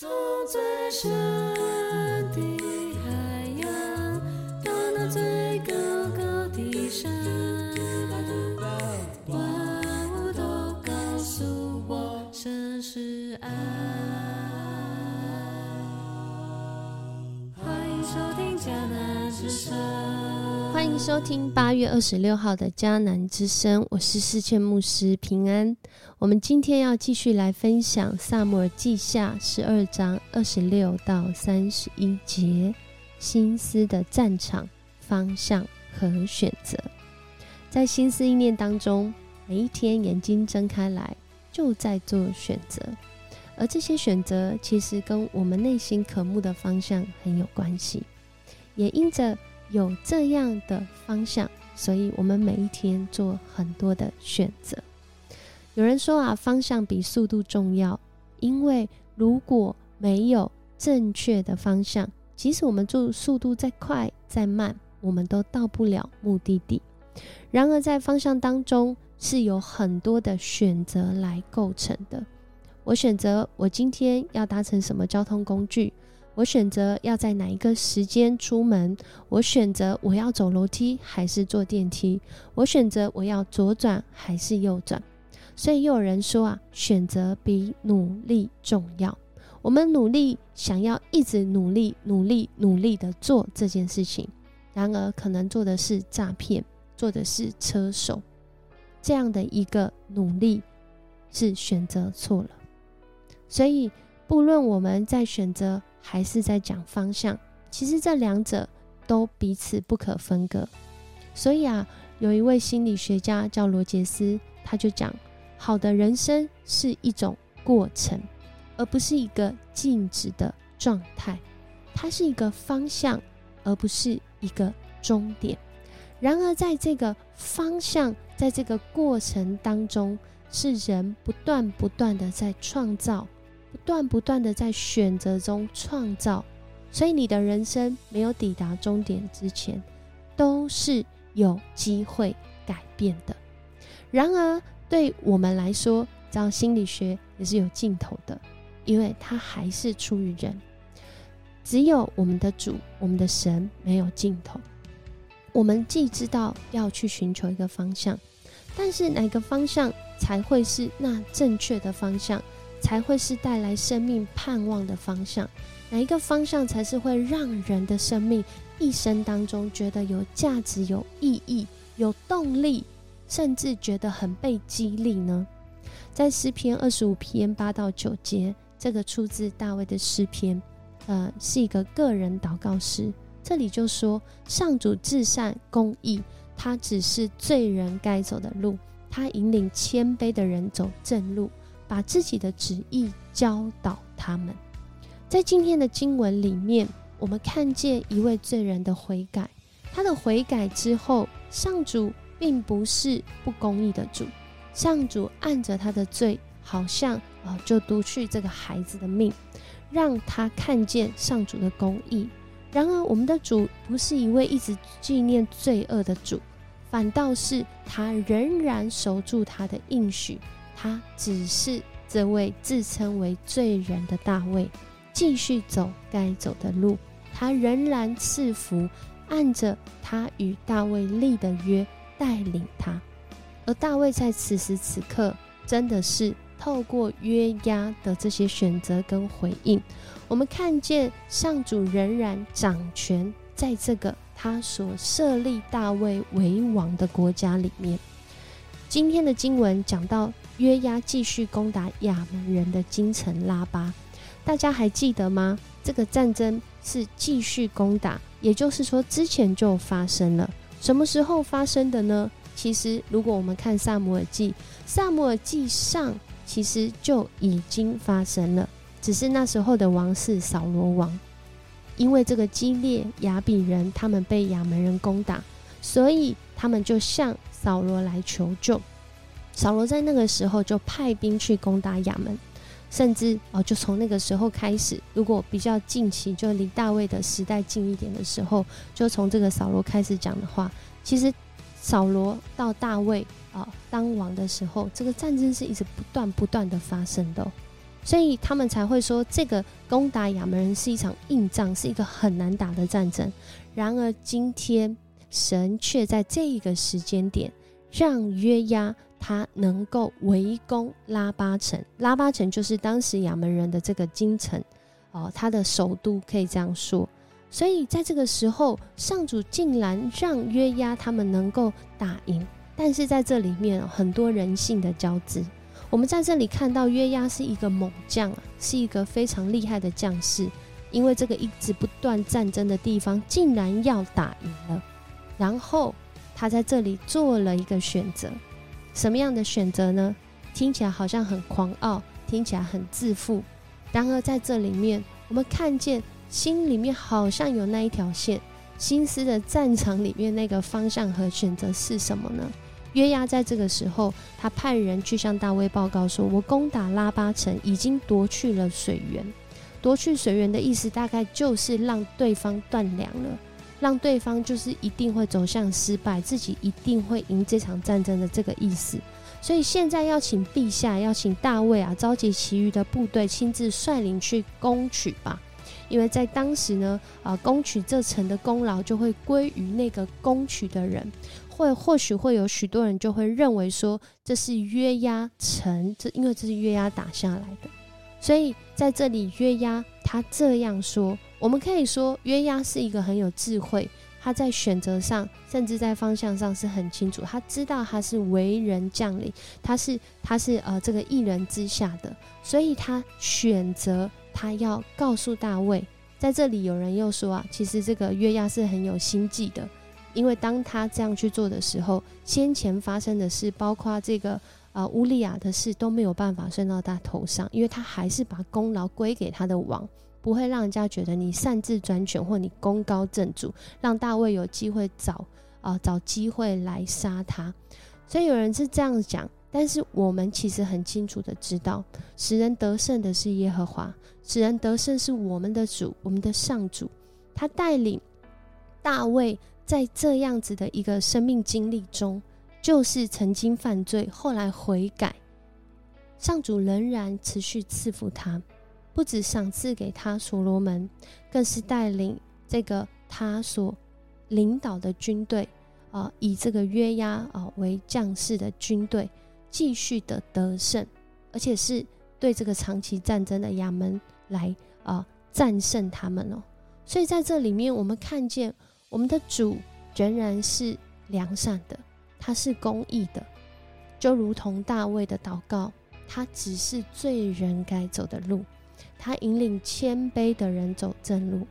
从最深的海洋，到那最高高的山，万物都告诉我，这是爱。欢迎收听江南之声。收听八月二十六号的迦南之声，我是世界牧师平安。我们今天要继续来分享《萨姆尔记下》十二章二十六到三十一节，心思的战场方向和选择。在心思意念当中，每一天眼睛睁开来就在做选择，而这些选择其实跟我们内心渴慕的方向很有关系，也因着。有这样的方向，所以我们每一天做很多的选择。有人说啊，方向比速度重要，因为如果没有正确的方向，即使我们做速度再快再慢，我们都到不了目的地。然而，在方向当中是有很多的选择来构成的。我选择我今天要搭乘什么交通工具。我选择要在哪一个时间出门？我选择我要走楼梯还是坐电梯？我选择我要左转还是右转？所以又有人说啊，选择比努力重要。我们努力想要一直努力、努力、努力的做这件事情，然而可能做的是诈骗，做的是车手，这样的一个努力是选择错了。所以不论我们在选择。还是在讲方向，其实这两者都彼此不可分割。所以啊，有一位心理学家叫罗杰斯，他就讲：好的人生是一种过程，而不是一个静止的状态。它是一个方向，而不是一个终点。然而，在这个方向，在这个过程当中，是人不断不断的在创造。断不断的在选择中创造，所以你的人生没有抵达终点之前，都是有机会改变的。然而，对我们来说，这样心理学也是有尽头的，因为它还是出于人。只有我们的主，我们的神没有尽头。我们既知道要去寻求一个方向，但是哪个方向才会是那正确的方向？才会是带来生命盼望的方向，哪一个方向才是会让人的生命一生当中觉得有价值、有意义、有动力，甚至觉得很被激励呢？在诗篇二十五篇八到九节，这个出自大卫的诗篇，呃，是一个个人祷告诗。这里就说：上主至善公义，他只是罪人该走的路，他引领谦卑的人走正路。把自己的旨意教导他们。在今天的经文里面，我们看见一位罪人的悔改。他的悔改之后，上主并不是不公义的主，上主按着他的罪，好像啊就夺去这个孩子的命，让他看见上主的公义。然而，我们的主不是一位一直纪念罪恶的主，反倒是他仍然守住他的应许。他只是这位自称为罪人的大卫，继续走该走的路。他仍然赐福，按着他与大卫立的约带领他。而大卫在此时此刻，真的是透过约押的这些选择跟回应，我们看见上主仍然掌权在这个他所设立大卫为王的国家里面。今天的经文讲到。约押继续攻打亚门人的京城拉巴，大家还记得吗？这个战争是继续攻打，也就是说之前就发生了。什么时候发生的呢？其实如果我们看萨姆尔记，萨姆尔记上其实就已经发生了，只是那时候的王是扫罗王，因为这个激烈亚比人他们被亚门人攻打，所以他们就向扫罗来求救。扫罗在那个时候就派兵去攻打亚门，甚至哦，就从那个时候开始，如果比较近期，就离大卫的时代近一点的时候，就从这个扫罗开始讲的话，其实扫罗到大卫啊当王的时候，这个战争是一直不断不断的发生的。所以他们才会说这个攻打亚门人是一场硬仗，是一个很难打的战争。然而今天神却在这一个时间点，让约押他能够围攻拉巴城。拉巴城就是当时亚门人的这个京城，哦，他的首都可以这样说。所以在这个时候，上主竟然让约押他们能够打赢。但是在这里面，很多人性的交织。我们在这里看到约押是一个猛将啊，是一个非常厉害的将士。因为这个一直不断战争的地方，竟然要打赢了。然后他在这里做了一个选择，什么样的选择呢？听起来好像很狂傲，听起来很自负。然而在这里面，我们看见心里面好像有那一条线，心思的战场里面那个方向和选择是什么呢？约押在这个时候，他派人去向大卫报告说：“我攻打拉巴城，已经夺去了水源。”夺去水源的意思，大概就是让对方断粮了，让对方就是一定会走向失败，自己一定会赢这场战争的这个意思。所以现在要请陛下，要请大卫啊，召集其余的部队，亲自率领去攻取吧。因为在当时呢，啊，攻取这城的功劳就会归于那个攻取的人，或或许会有许多人就会认为说，这是约押城，这因为这是约押打下来的。所以在这里，约押他这样说，我们可以说约押是一个很有智慧，他在选择上，甚至在方向上是很清楚。他知道他是为人将领，他是他是呃这个一人之下的，所以他选择他要告诉大卫。在这里，有人又说啊，其实这个约押是很有心计的，因为当他这样去做的时候，先前发生的事，包括这个。呃，乌利亚的事都没有办法算到他头上，因为他还是把功劳归给他的王，不会让人家觉得你擅自专权或你功高震主，让大卫有机会找啊找机会来杀他。所以有人是这样讲，但是我们其实很清楚的知道，使人得胜的是耶和华，使人得胜是我们的主，我们的上主，他带领大卫在这样子的一个生命经历中。就是曾经犯罪，后来悔改，上主仍然持续赐福他，不止赏赐给他所罗门，更是带领这个他所领导的军队啊，以这个约押啊为将士的军队，继续的得胜，而且是对这个长期战争的亚门来啊战胜他们哦。所以在这里面，我们看见我们的主仍然是良善的。他是公义的，就如同大卫的祷告，他只是罪人该走的路，他引领谦卑的人走正路。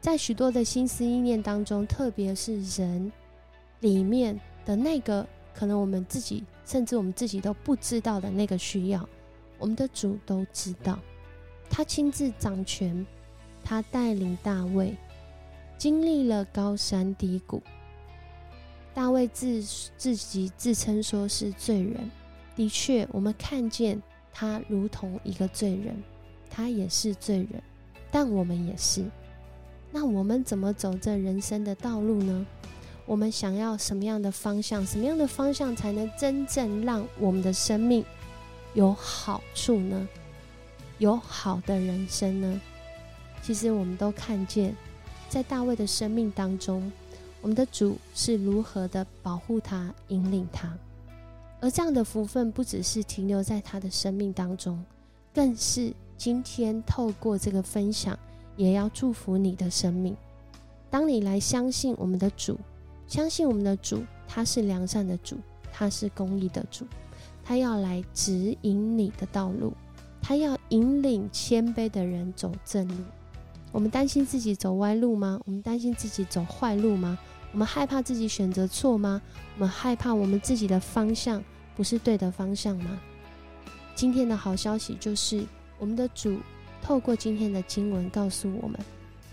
在许多的心思意念当中，特别是人里面的那个，可能我们自己甚至我们自己都不知道的那个需要，我们的主都知道。他亲自掌权，他带领大卫经历了高山低谷。大卫自自己自称说是罪人，的确，我们看见他如同一个罪人，他也是罪人，但我们也是。那我们怎么走这人生的道路呢？我们想要什么样的方向？什么样的方向才能真正让我们的生命有好处呢？有好的人生呢？其实我们都看见，在大卫的生命当中。我们的主是如何的保护他、引领他，而这样的福分不只是停留在他的生命当中，更是今天透过这个分享，也要祝福你的生命。当你来相信我们的主，相信我们的主，他是良善的主，他是公义的主，他要来指引你的道路，他要引领谦卑的人走正路。我们担心自己走歪路吗？我们担心自己走坏路吗？我们害怕自己选择错吗？我们害怕我们自己的方向不是对的方向吗？今天的好消息就是，我们的主透过今天的经文告诉我们，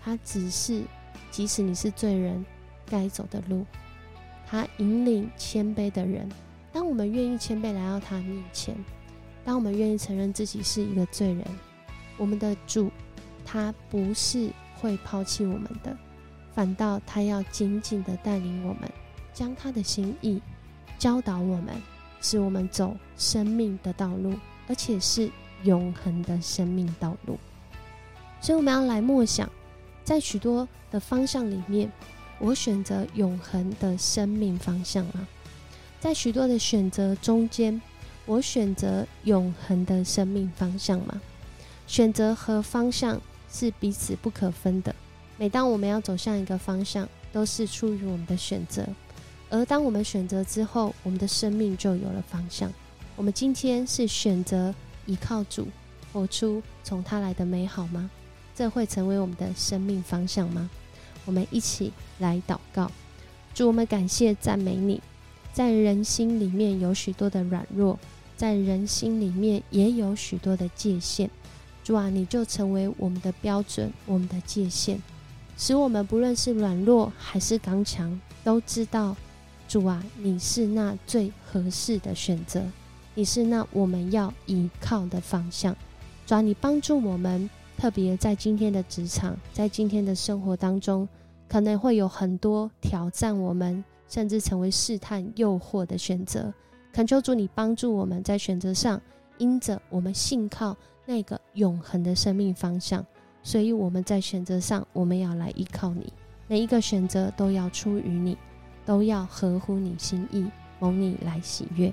他只是即使你是罪人，该走的路，他引领谦卑的人。当我们愿意谦卑来到他面前，当我们愿意承认自己是一个罪人，我们的主他不是会抛弃我们的。反倒他要紧紧的带领我们，将他的心意教导我们，使我们走生命的道路，而且是永恒的生命道路。所以我们要来默想，在许多的方向里面，我选择永恒的生命方向吗？在许多的选择中间，我选择永恒的生命方向吗？选择和方向是彼此不可分的。每当我们要走向一个方向，都是出于我们的选择。而当我们选择之后，我们的生命就有了方向。我们今天是选择依靠主，活出从他来的美好吗？这会成为我们的生命方向吗？我们一起来祷告，主，我们感谢赞美你。在人心里面有许多的软弱，在人心里面也有许多的界限。主啊，你就成为我们的标准，我们的界限，使我们不论是软弱还是刚强，都知道。主啊，你是那最合适的选择，你是那我们要依靠的方向。主啊，你帮助我们，特别在今天的职场，在今天的生活当中，可能会有很多挑战我们，甚至成为试探、诱惑的选择。恳求主，你帮助我们在选择上，因着我们信靠那个永恒的生命方向，所以我们在选择上，我们要来依靠你。每一个选择都要出于你。都要合乎你心意，蒙你来喜悦。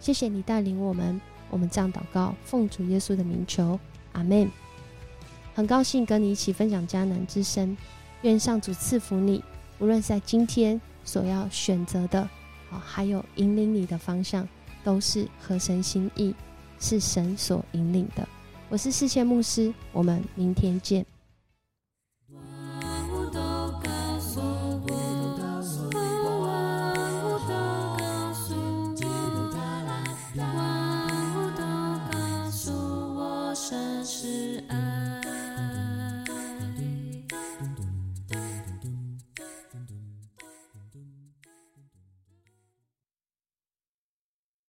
谢谢你带领我们，我们这样祷告，奉主耶稣的名求，阿门。很高兴跟你一起分享迦南之声，愿上主赐福你，无论在今天所要选择的，啊，还有引领你的方向，都是合神心意，是神所引领的。我是世界牧师，我们明天见。